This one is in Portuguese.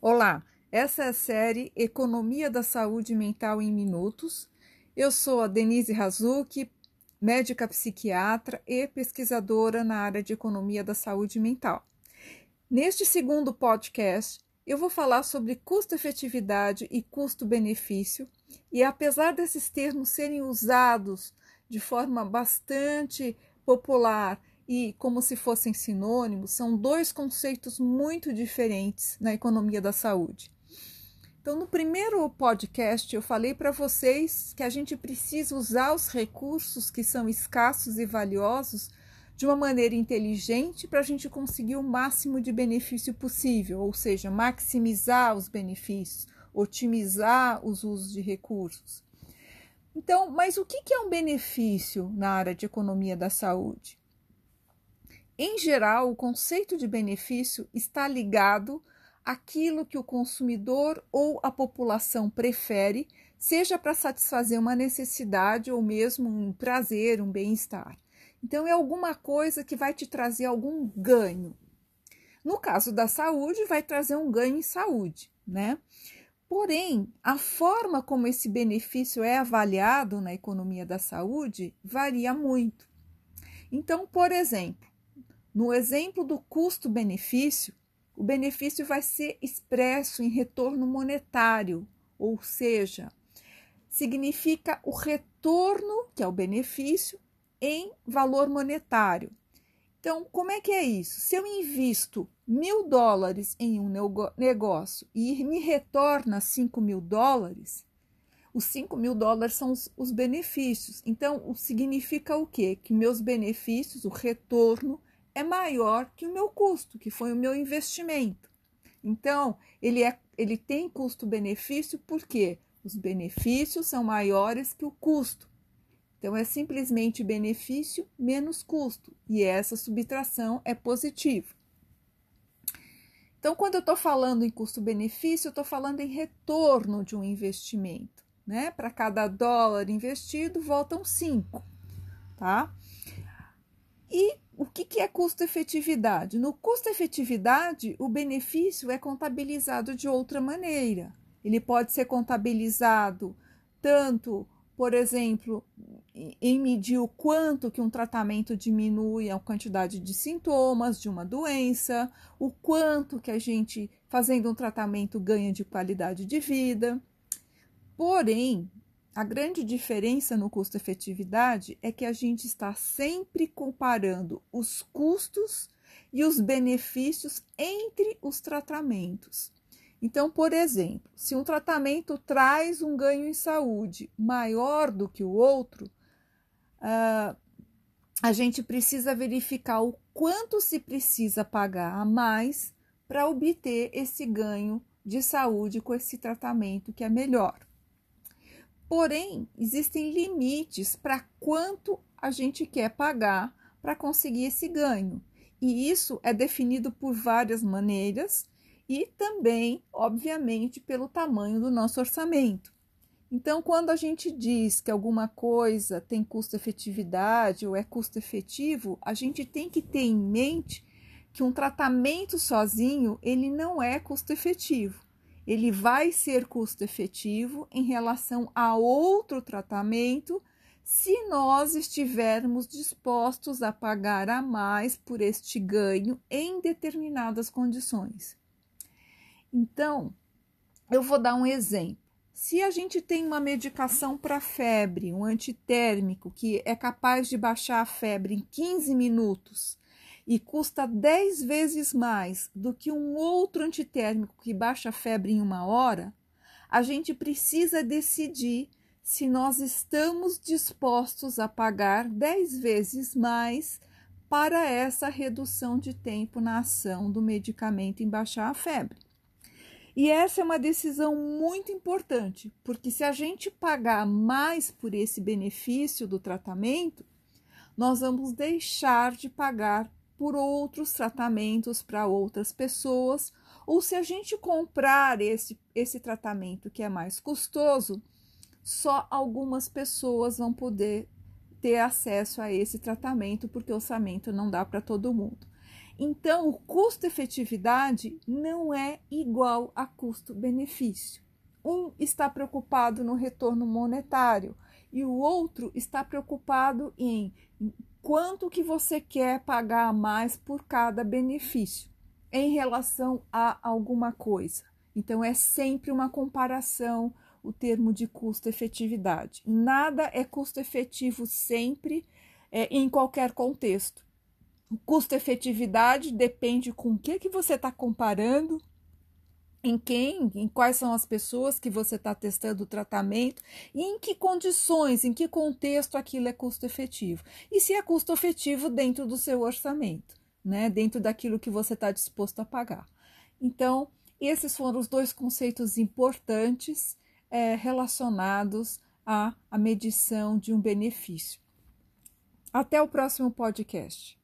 Olá, essa é a série Economia da Saúde Mental em Minutos. Eu sou a Denise Razuki, médica psiquiatra e pesquisadora na área de economia da saúde mental. Neste segundo podcast, eu vou falar sobre custo-efetividade e custo-benefício, e apesar desses termos serem usados de forma bastante popular e como se fossem sinônimos, são dois conceitos muito diferentes na economia da saúde. Então, no primeiro podcast, eu falei para vocês que a gente precisa usar os recursos que são escassos e valiosos de uma maneira inteligente para a gente conseguir o máximo de benefício possível, ou seja, maximizar os benefícios, otimizar os usos de recursos. Então, mas o que é um benefício na área de economia da saúde? Em geral, o conceito de benefício está ligado àquilo que o consumidor ou a população prefere, seja para satisfazer uma necessidade ou mesmo um prazer, um bem-estar. Então, é alguma coisa que vai te trazer algum ganho. No caso da saúde, vai trazer um ganho em saúde, né? Porém, a forma como esse benefício é avaliado na economia da saúde varia muito. Então, por exemplo, no exemplo do custo-benefício, o benefício vai ser expresso em retorno monetário, ou seja, significa o retorno, que é o benefício, em valor monetário. Então, como é que é isso? Se eu invisto mil dólares em um negócio e me retorna cinco mil dólares, os cinco mil dólares são os, os benefícios. Então, significa o quê? Que meus benefícios, o retorno, é maior que o meu custo, que foi o meu investimento. Então, ele, é, ele tem custo-benefício porque os benefícios são maiores que o custo. Então, é simplesmente benefício menos custo, e essa subtração é positiva. Então, quando eu estou falando em custo-benefício, eu estou falando em retorno de um investimento. Né? Para cada dólar investido, voltam cinco. Tá? E que, que é custo-efetividade? No custo-efetividade, o benefício é contabilizado de outra maneira. Ele pode ser contabilizado tanto, por exemplo, em medir o quanto que um tratamento diminui a quantidade de sintomas de uma doença, o quanto que a gente, fazendo um tratamento, ganha de qualidade de vida. Porém, a grande diferença no custo-efetividade é que a gente está sempre comparando os custos e os benefícios entre os tratamentos. Então, por exemplo, se um tratamento traz um ganho em saúde maior do que o outro, uh, a gente precisa verificar o quanto se precisa pagar a mais para obter esse ganho de saúde com esse tratamento que é melhor. Porém, existem limites para quanto a gente quer pagar para conseguir esse ganho. E isso é definido por várias maneiras e também, obviamente, pelo tamanho do nosso orçamento. Então, quando a gente diz que alguma coisa tem custo-efetividade ou é custo-efetivo, a gente tem que ter em mente que um tratamento sozinho ele não é custo-efetivo ele vai ser custo efetivo em relação a outro tratamento se nós estivermos dispostos a pagar a mais por este ganho em determinadas condições. Então, eu vou dar um exemplo. Se a gente tem uma medicação para febre, um antitérmico, que é capaz de baixar a febre em 15 minutos, e custa 10 vezes mais do que um outro antitérmico que baixa a febre em uma hora, a gente precisa decidir se nós estamos dispostos a pagar 10 vezes mais para essa redução de tempo na ação do medicamento em baixar a febre. E essa é uma decisão muito importante, porque se a gente pagar mais por esse benefício do tratamento, nós vamos deixar de pagar por outros tratamentos para outras pessoas, ou se a gente comprar esse, esse tratamento que é mais custoso, só algumas pessoas vão poder ter acesso a esse tratamento, porque o orçamento não dá para todo mundo. Então, o custo-efetividade não é igual a custo-benefício. Um está preocupado no retorno monetário e o outro está preocupado em quanto que você quer pagar mais por cada benefício em relação a alguma coisa. Então é sempre uma comparação o termo de custo-efetividade. Nada é custo efetivo sempre é, em qualquer contexto. Custo-efetividade depende com o que, que você está comparando, em quem, em quais são as pessoas que você está testando o tratamento e em que condições, em que contexto aquilo é custo efetivo. E se é custo efetivo dentro do seu orçamento, né? dentro daquilo que você está disposto a pagar. Então, esses foram os dois conceitos importantes é, relacionados à, à medição de um benefício. Até o próximo podcast.